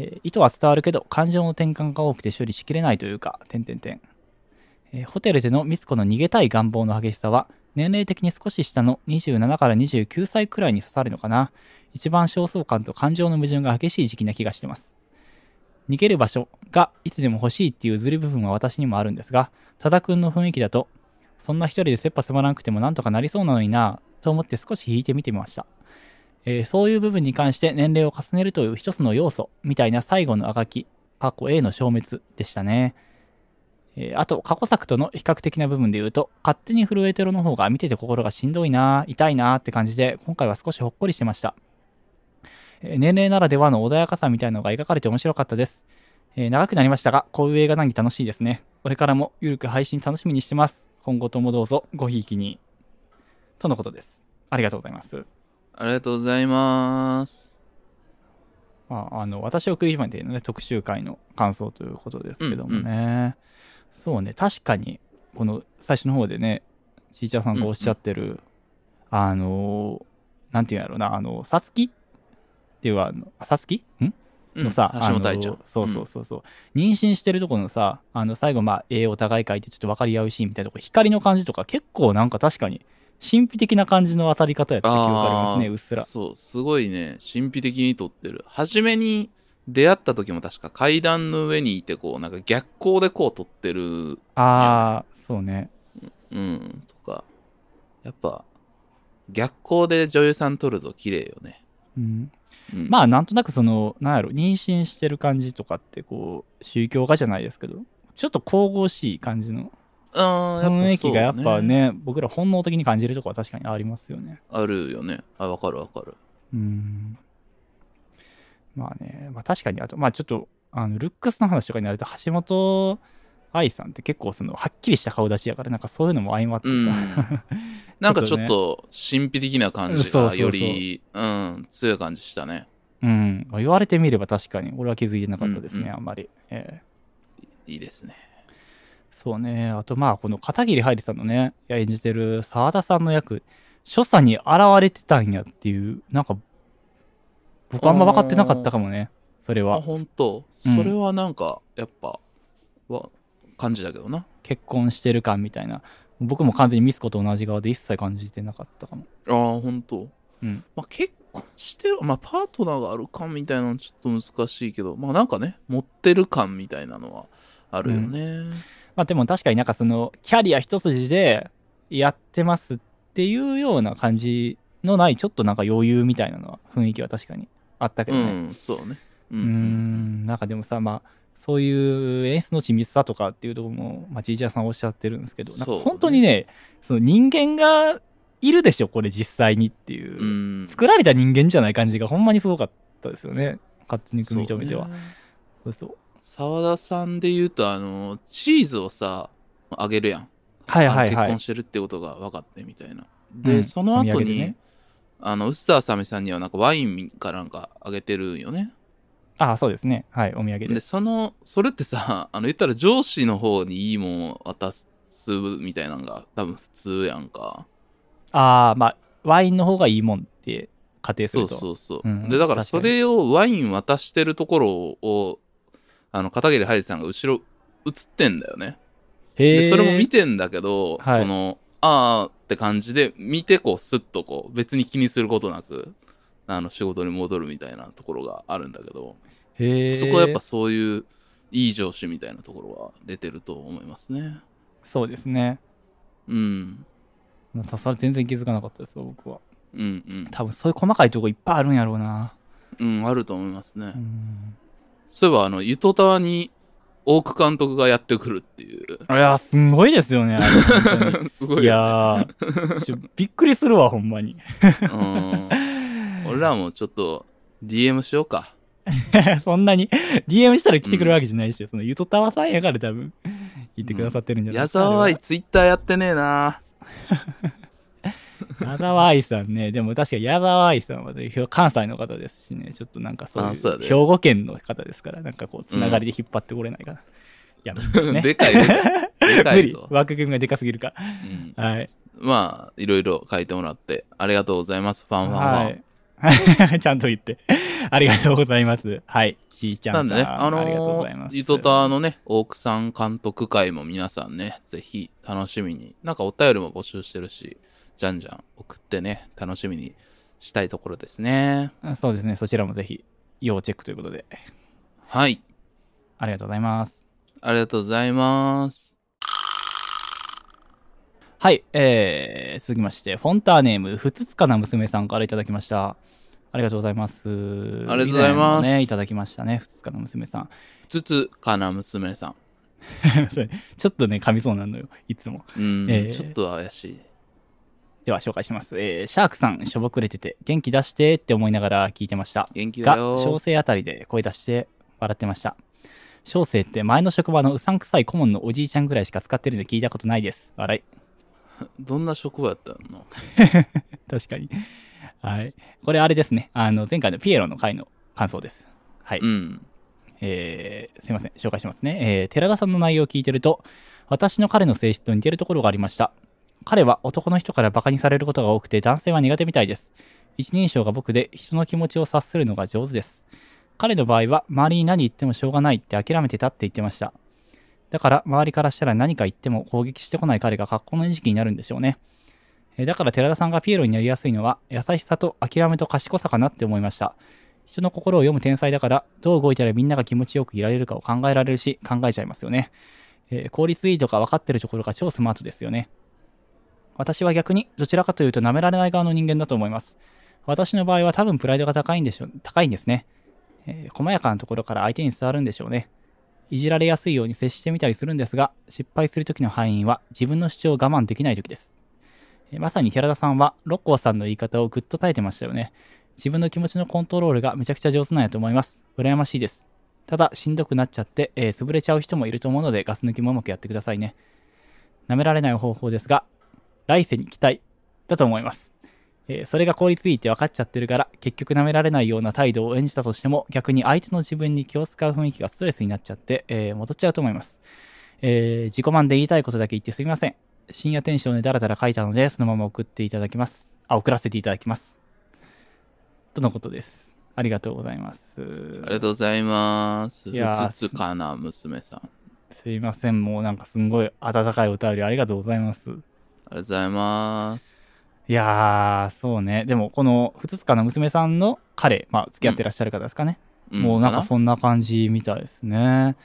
えー意図は伝わるけど感情の転換が多くて処理しきれないというか、点々点。えーホテルでのミスコの逃げたい願望の激しさは年齢的に少し下の27から29歳くらいに刺さるのかな。一番焦燥感と感情の矛盾が激しい時期な気がしてます。逃げる場所がいつでも欲しいっていうずる部分は私にもあるんですが、多田くんの雰囲気だと、そんな一人で切羽迫らなくてもなんとかなりそうなのになぁと思って少し引いてみてみました。えーそういう部分に関して年齢を重ねるという一つの要素みたいな最後のあがき、過去 A の消滅でしたね。えーあと、過去作との比較的な部分で言うと、勝手に震えてるの方が見てて心がしんどいなぁ、痛いなぁって感じで、今回は少しほっこりしてました。えー年齢ならではの穏やかさみたいのが描かれて面白かったです。え長くなりましたが、こういう映画談義楽しいですね。これからもゆるく配信楽しみにしてます。今後ともどうぞごひいきに。とのことです。ありがとうございます。ありがとうございます。まあ、あの、私を食いしばてのね、特集会の感想ということですけどもね。そうね、確かに、この最初の方でね、ちいちゃんさんがおっしゃってる、あのー、なんていうんやろうな、あの、さつきっていうあの、あさつきん？うんのさ、橋本愛ちゃん。あの。そうそうそうそう、妊娠してるところのさ、あの、最後、まあ、絵お互い描いてちょっと分かり合うシーンみたいなとこ、光の感じとか、結構なんか確かに、神秘的な感じの当たり方やった記憶ありますね、うっすら。そう、すごいね、神秘的に撮ってる。初めに出会った時も確か階段の上にいて、こう、なんか逆光でこう撮ってる、あー、そうね。うん、とか。やっぱ、逆光で女優さん撮ると綺麗よね。うん。うん、まあ、なんとなくその、なんやろ、妊娠してる感じとかって、こう、宗教画じゃないですけど、ちょっと神々しい感じのあー、雰囲気がやっぱね、僕ら本能的に感じるとこは確かにありますよね。あるよね。あ、わかるわかる。うん。まあね、まあ確かに、あと、まあちょっと、あの、ルックスの話とかになると、橋本愛さんって結構その、はっきりした顔出しやから、なんかそういうのも相まってさ、うん <laughs> なんかちょっと神秘的な感じがより、うん、強い感じしたね。うん、言われてみれば確かに、俺は気づいてなかったですね、うんうんあんまり。ええいいですね。そうね。あとまあ、この片桐はいりさんのね、演じてる沢田さんの役、所作に現れてたんやっていう、なんか、僕あんま分かってなかったかもね。それあ、は。本当？うんそれはなんか、やっぱ、は、感じだけどな。結婚してる感みたいな。僕も完全にミスコと同じ側で一切感じてなかったかも。ああ、本当？うん。まあ、結婚してる、まあ、パートナーがある感みたいなのちょっと難しいけど、まあ、なんかね、持ってる感みたいなのはあるよね。まあでも確かになんかその、キャリア一筋でやってますっていうような感じのない、ちょっとなんか余裕みたいなのは、雰囲気は確かにあったけうどね。ん、そうね。ううーん、なんかでもさ、まあ、そういう演出の緻密さとかっていうところも、まあ、ジージャーさんおっしゃってるんですけど、なんかそうね本当にね、その人間がいるでしょ、これ実際にっていう。うん。作られた人間じゃない感じがほんまにすごかったですよね。勝手に認めては。そうねそう。沢田さんで言うと、あの、チーズをさ、あげるやん。はいはいはい結婚してるってことが分かってみたいな。で、うんその後に、ねあの、臼田あさみさんにはなんかワインかなんかあげてるんよね。ああ、そうですね。はい、お土産で、で。その、それってさ、あの、言ったら上司の方にいいもんを渡すみたいなのが多分普通やんか。ああ、まあ、ワインの方がいいもんって仮定すそうると。そうそう。うんで、だからそれをワイン渡してるところを、あの、片桐はいさんが後ろ映ってんだよね。で、それも見てんだけど、はいその、あーって感じで、見てこう、スッとこう、別に気にすることなく、あの、仕事に戻るみたいなところがあるんだけど。そこはやっぱそういう、いい上司みたいなところは出てると思いますね。そうですね。うん。まあそれ全然気づかなかったですわ、僕は。うんうん。多分そういう細かいとこいっぱいあるんやろうな。うん、あると思いますね。うん。そういえば、あの、ゆとたわに、大久監督がやってくるっていう。いや、すんごいですよね、<laughs> すごいよ、ね。いやびっくりするわ、ほんまに。うん。俺らもちょっと、DM しようか。<laughs> そんなに、DM したら来てくるわけじゃないし、そのゆとたわさんやから多分、言ってくださってるんじゃない矢ですか。沢愛ツイッターやってねえな。矢沢愛さんね、でも確かに矢沢愛さんは、ね、関西の方ですしね、ちょっとなんかそういう、兵庫県の方ですから、なんかこう、つながりで引っ張ってこれないかな。いや、無理ですね。でかいでかい。<laughs> 無理。枠組みがでかすぎるか。うん、はい。まあ、いろいろ書いてもらって、ありがとうございます、ファンファンファン。はい。<laughs> ちゃんと言って。ありがとうございます。はい。ちーちゃんさん。なんでね、あありがとうごのざいます。ー、ゆとたのね、大久さん監督会も皆さんね、ぜひ楽しみに、なんかお便りも募集してるし、じゃんじゃん送ってね、楽しみにしたいところですね。そうですね。そちらもぜひ、要チェックということで。はい。ありがとうございます。ありがとうございます。はい。えー、続きまして、フォンターネーム、ふつつかな娘さんからいただきました。ありがとうございます。ありがとうございますね、いただきましたね。ふつつかな娘さん。つつかな娘さん。<laughs> ちょっとね、噛みそうなのよ。いつも。うん、えーちょっと怪しい。では、紹介します。えー、シャークさん、しょぼくれてて、元気出してって思いながら聞いてました。元気だが、よ。小生あたりで声出して笑ってました。小生って前の職場のうさんくさい顧問のおじいちゃんぐらいしか使ってるの聞いたことないです。笑い。<laughs> どんな職場やったの？<laughs> 確かに。はい。これあれですね。あの、前回のピエロの回の感想です。はい。うん。えー、すいません。紹介しますね。えー、寺田さんの内容を聞いてると、私の彼の性質と似てるところがありました。彼は男の人から馬鹿にされることが多くて男性は苦手みたいです。一人称が僕で人の気持ちを察するのが上手です。彼の場合は周りに何言ってもしょうがないって諦めてたって言ってました。だから周りからしたら何か言っても攻撃してこない彼が格好の餌食になるんでしょうね。だから寺田さんがピエロになりやすいのは優しさと諦めと賢さかなって思いました。人の心を読む天才だから、どう動いたらみんなが気持ちよくいられるかを考えられるし、考えちゃいますよね。えー効率いいとか分かってるところが超スマートですよね。私は逆に、どちらかというと舐められない側の人間だと思います。私の場合は多分プライドが高いんでしょ、高いんですね。えー細やかなところから相手に伝わるんでしょうね。いじられやすいように接してみたりするんですが、失敗するときの敗因は自分の主張を我慢できないときです。えまさに寺田さんは、六甲さんの言い方をぐっと耐えてましたよね。自分の気持ちのコントロールがめちゃくちゃ上手なんやと思います。羨ましいです。ただ、しんどくなっちゃって、えー潰れちゃう人もいると思うので、ガス抜きもうまくやってくださいね。舐められない方法ですが、来世に期待だと思います。えーそれが効率いいって分かっちゃってるから、結局舐められないような態度を演じたとしても、逆に相手の自分に気を使う雰囲気がストレスになっちゃって、えー戻っちゃうと思います。えー自己満で言いたいことだけ言ってすみません。深夜テンションでダラダラ書いたので、そのまま送っていただきます。あ、送らせていただきます。とのことです。ありがとうございます。ありがとうございます。いやつつかな娘さん。あすいません。もうなんかすんごい温かいお便りありがとうございます。りがとうございます。いやー、そうね。でも、この、ふつつかな娘さんの彼、まあ、付き合ってらっしゃる方ですかね。もうなんかそんな感じみたいですね。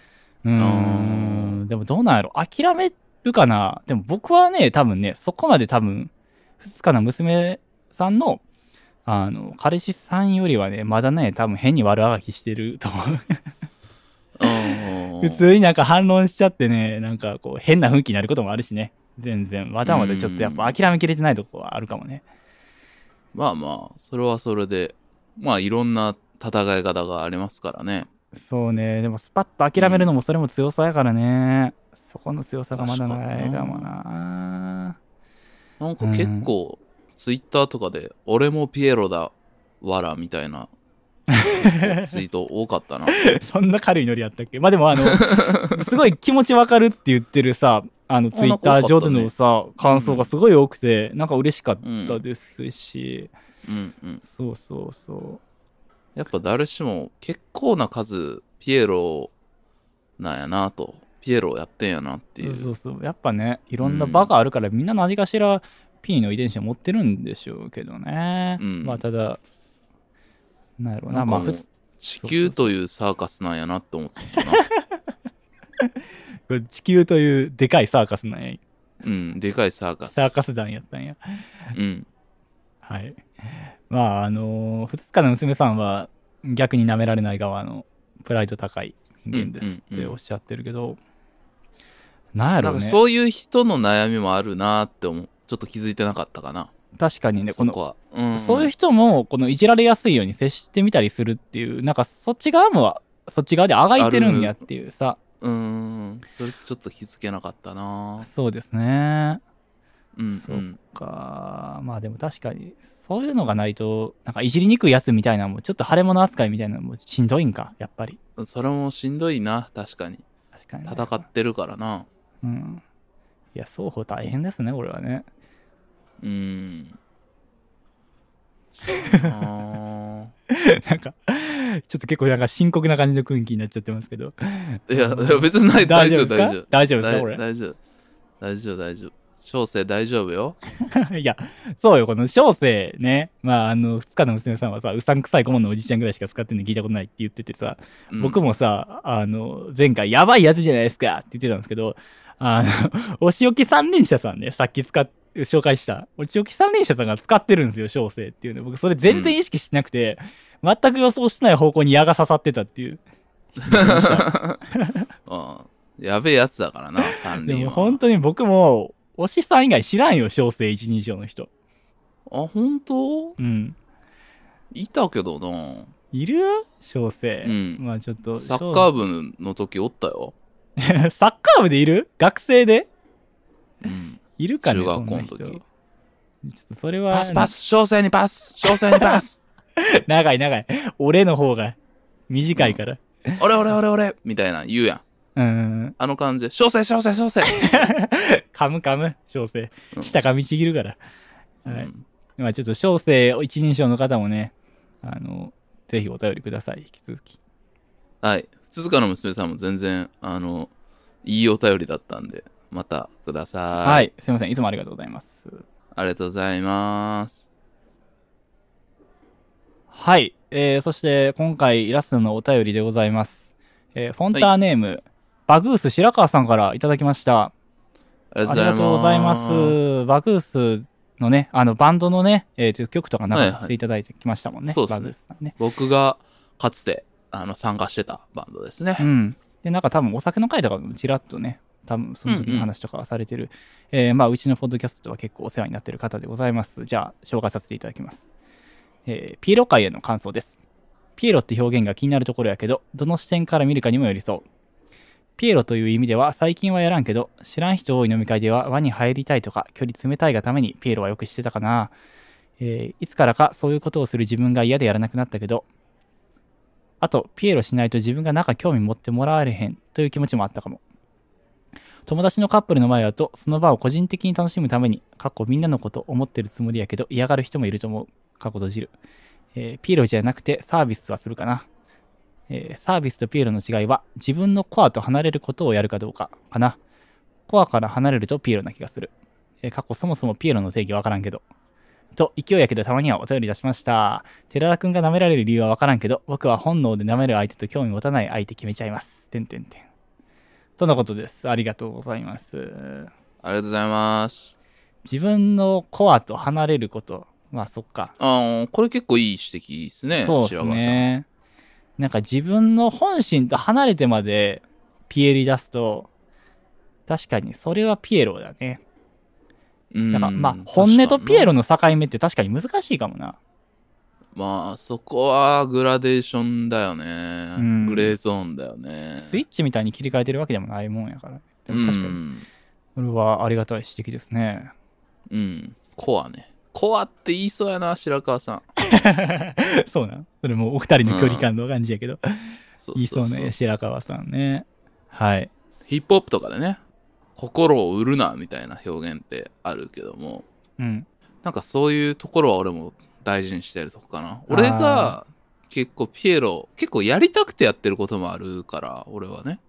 うーん。でもどうなんやろ？諦めるかな？でも僕はね、多分ね、そこまで多分、ふつつかな娘さんの、あの、彼氏さんよりはね、まだね、多分変に悪あがきしてると思う。うん <laughs> 普通になんか反論しちゃってね、なんかこう変な雰囲気になることもあるしね。全然。まだまだちょっとやっぱ諦めきれてないとこはあるかもね。まあまあ、それはそれで、まあいろんな戦い方がありますからね。そうね。でもスパッと諦めるのもそれも強さやからね。そこの強さがまだないかもな。なんか結構、ツイッターとかで、俺もピエロだ、わら、みたいな、<laughs> ツイート多かったな。そんな軽いノリやったっけ？まあでもあの、すごい気持ちわかるって言ってるさ、あのツイッター上でのさ、感想がすごい多くて、なんか嬉しかったですし、うん。うん。そうそうそやっぱ誰しも結構な数、ピエロなんやなと。ピエロをやってんやなっていう。う。そうそう。やっぱねいろんな場があるから、みんな何かしら P の遺伝子を持ってるんでしょうけどね、うん。まあただなんやろうな。まあ地球というサーカスなんやなって思ったな。<laughs> 地球というでかいサーカスなんやうん、でかいサーカス。サーカス団やったんやうん。はいまああのふつかの娘さんは逆に舐められない側のプライド高い人間ですっうんうんうんておっしゃってるけど、なんやろうんねなかそういう人の悩みもあるなって思う。ちょっと気づいてなかったかな。確かにねこのそこは。うん。そういう人も、このいじられやすいように接してみたりするっていう、なんかそっち側も、そっち側であがいてるんやっていうさ、うーん。それちょっと気づけなかったなそうですね。うん、そっか。まあでも確かに、そういうのがないと、なんかいじりにくいやつみたいなのも、ちょっと腫れ物扱いみたいなのもしんどいんか、やっぱり。うん。それもしんどいな、確かに。確かに、ね。戦ってるからな。うん。いや、双方大変ですね、これはね。うーん。<laughs> あなんか、<laughs> ちょっと結構なんか深刻な感じの空気になっちゃってますけど。ーいや、別にない、大丈夫、大丈夫。大丈夫ですか？これ。大丈夫。大丈夫、大丈夫。小生大丈夫よ。<laughs> いや、そうよ、この小生ね。まあ、あの、二日の娘さんはさ、うさんくさい顧問のおじちゃんぐらいしか使ってんの聞いたことないって言っててさ、うん僕もさ、あの、前回やばいやつじゃないですかって言ってたんですけど、あの、お仕置き三輪車さんね、さっき使っ、紹介した、お仕置き三輪車さんが使ってるんですよ、小生っていうの。僕、それ全然意識しなくて、全く予想しない方向に矢が刺さってたっていう。<laughs> うんやべえやつだからな、三で人は。も本当に僕も、推しさん以外知らんよ、小生一人称の人。あ、本当？うん。いたけどな。いる？小生。うんまあちょっと。サッカー部の時おったよ。<laughs> サッカー部でいる？学生で？うん。いるかね中学校の時。ちょっとそれは、パスパス、小生にパス、小生にパス。<laughs> 長い長い。俺の方が短いから。俺俺俺俺みたいな言うやん。うん。あの感じで、小生小生小生。<laughs> 噛む噛む、小生う。ん下噛みちぎるから。はい。うんまあちょっと小生一人称の方もね、あの、ぜひお便りください。引き続き。はい。鈴鹿の娘さんも全然、あの、いいお便りだったんで、またください。はい。すいません。いつもありがとうございます。ありがとうございます。はい。えー、そして今回イラストのお便りでございます。えー、フォンターネーム、バグース白川さんからいただきました。ありがとうございます。バグースのね、あの、バンドのね、えー曲とか流させていただいてきましたもんね。そうですねね。僕がかつてあの参加してたバンドですねう。ん。で、なんか多分お酒の回とかもちらっとね、多分その時の話とかはされてる。えーまあ、うちのポッドキャストでは結構お世話になってる方でございます。じゃあ、紹介させていただきます。えーピエロ界への感想です。ピエロって表現が気になるところやけど、どの視点から見るかにもよりそう。ピエロという意味では最近はやらんけど、知らん人多い飲み会では輪に入りたいとか距離詰めたいがためにピエロはよくしてたかな。えーいつからかそういうことをする自分が嫌でやらなくなったけど、あと、ピエロしないと自分が中興味持ってもらわれへんという気持ちもあったかも。友達のカップルの前だと、その場を個人的に楽しむために、過去みんなのこと思ってるつもりやけど嫌がる人もいると思う。過去閉じる。えーピエロじゃなくてサービスはするかな。えーサービスとピエロの違いは、自分のコアと離れることをやるかどうかかな。コアから離れるとピエロな気がする。えー過去そもそもピエロの定義わからんけど。と、勢いやけどたまにはお便り出しました。寺田くんが舐められる理由はわからんけど、僕は本能で舐める相手と興味持たない相手決めちゃいます。てんてんてん。とのことです。ありがとうございます。ありがとうございます。自分のコアと離れること。まあそっか。あーこれ結構いい指摘ですね。そうです。ね。なんか自分の本心と離れてまでピエリ出すと、確かにそれはピエロだね。うんだからまあ本音とピエロの境目って確かに難しいかもな。まあそこはグラデーションだよね。んグレーゾーンだよね。スイッチみたいに切り替えてるわけでもないもんやから。でうも確かに、ん。それはありがたい指摘ですね。うん。コアね。コアって言いそうやな、白川さん。<laughs> そうなんそれもうお二人の距離感の感じやけど。そう言いそうそうそうね、白川さんね。はい。ヒップホップとかでね、心を売るなみたいな表現ってあるけども、うん。なんかそういうところは俺も大事にしてるとこかな。俺が結構ピエロ、結構やりたくてやってることもあるから、俺はね。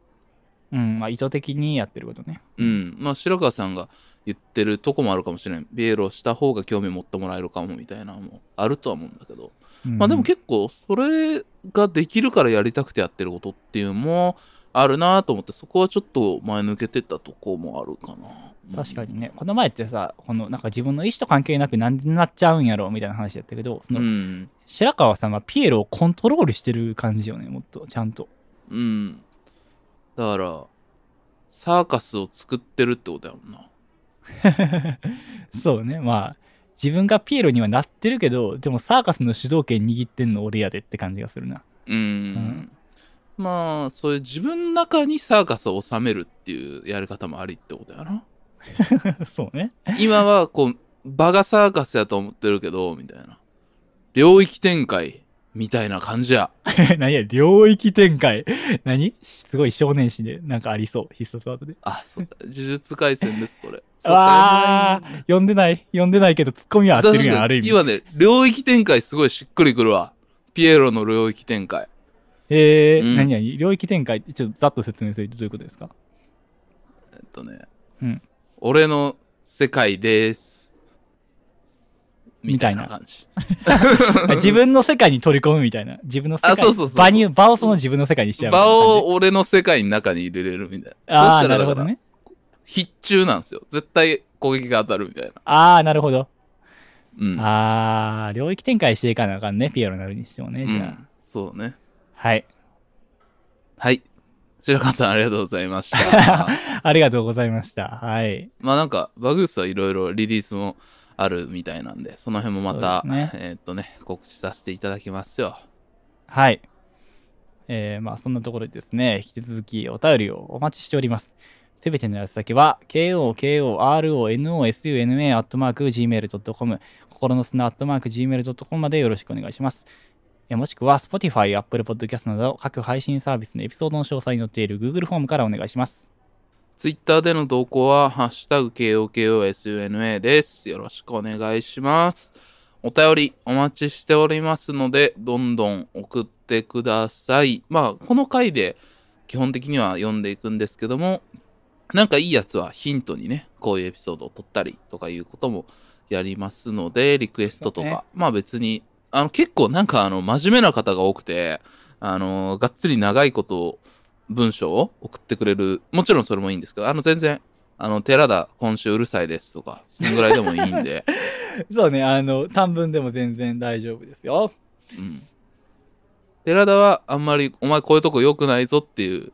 うん、まあ意図的にやってることね。うん。まあ白川さんが言ってるとこもあるかもしれん。ピエロした方が興味持ってもらえるかもみたいなのもあるとは思うんだけど。うんまあでも結構それができるからやりたくてやってることっていうのもあるなと思ってそこはちょっと前抜けてったとこもあるかな。確かにね、この前ってさ、このなんか自分の意思と関係なくなんでなっちゃうんやろみたいな話やったけど、その、うん。白川さんはピエロをコントロールしてる感じよね、もっと、ちゃんと。うん。だから、サーカスを作ってるってことやもんな。<laughs> そうね、まあ、自分がピエロにはなってるけど、でもサーカスの主導権握ってんの俺やでって感じがするな。うん。んまあ、そういう自分の中にサーカスを収めるっていうやり方もありってことやな。<laughs> そうね。今はこう、場がサーカスやと思ってるけど、みたいな。領域展開みたいな感じや。<laughs> 何や、領域展開？<laughs> 何？すごい少年誌でなんかありそう、必殺ワードで。あ、そうだ。呪術廻戦です、これ。わー、読んでない読んでないけど、ツッコミは合ってるやん、ある意味。今ね、領域展開すごいしっくりくるわ。ピエロの領域展開。えー、うん何々？領域展開ってちょっとざっと説明するとどういうことですか？えっとね、うん俺の世界です。みたいな感じ。<laughs> 自分の世界に取り込むみたいな。自分の世界あそうそうそう場に、場をその自分の世界にしちゃう場。を俺の世界の中に入れれるみたいな。ああ、なるほどね。必中なんですよ。絶対攻撃が当たるみたいな。ああ、なるほど。うん。ああ、領域展開していかなあかんね、ピエロになるにしてもね、じゃあ。うん、そうね。はい。はい。白川さんありがとうございました。<laughs> ありがとうございました。はい。まあなんか、バグースはいろいろリリースもあるみたいなんで、その辺もまた、そうですえーっとね、告知させていただきますよ。はい。えー、まあそんなところでですね、引き続きお便りをお待ちしております。すべてのやつ先は、kokorosuna.gmail.com、心の砂 .gmail.com までよろしくお願いします。えもしくは、Spotify、Apple Podcast など各配信サービスのエピソードの詳細に載っている Google フォームからお願いします。ツイッターでの投稿は、ハッシュタグ KOKOSUNA です。よろしくお願いします。お便りお待ちしておりますので、どんどん送ってください。まあ、この回で基本的には読んでいくんですけども、なんかいいやつはヒントにね、こういうエピソードを取ったりとかいうこともやりますので、リクエストとか、ねまあ別に、あの結構なんかあの真面目な方が多くて、あの、がっつり長いことを文章を送ってくれる。もちろんそれもいいんですけど、あの全然、あの、寺田今週うるさいですとか、そんぐらいでもいいんで、<laughs> そうね、あの、短文でも全然大丈夫ですよ。うん。寺田はあんまり、お前こういうとこ良くないぞっていう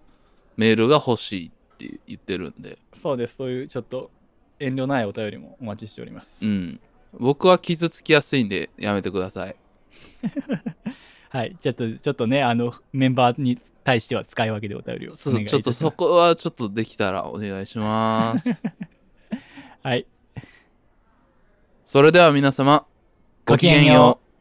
メールが欲しいって言ってるんで、そうです、そういうちょっと遠慮ないお便りもお待ちしております。うん。僕は傷つきやすいんでやめてください。<laughs> はい、ちょっと、ちょっとね、あの、メンバーに対しては使い分けでお便りをお願いいたします。ちょっとそこはちょっとできたらお願いします。<laughs> はい。それでは皆様、ごきげんよう。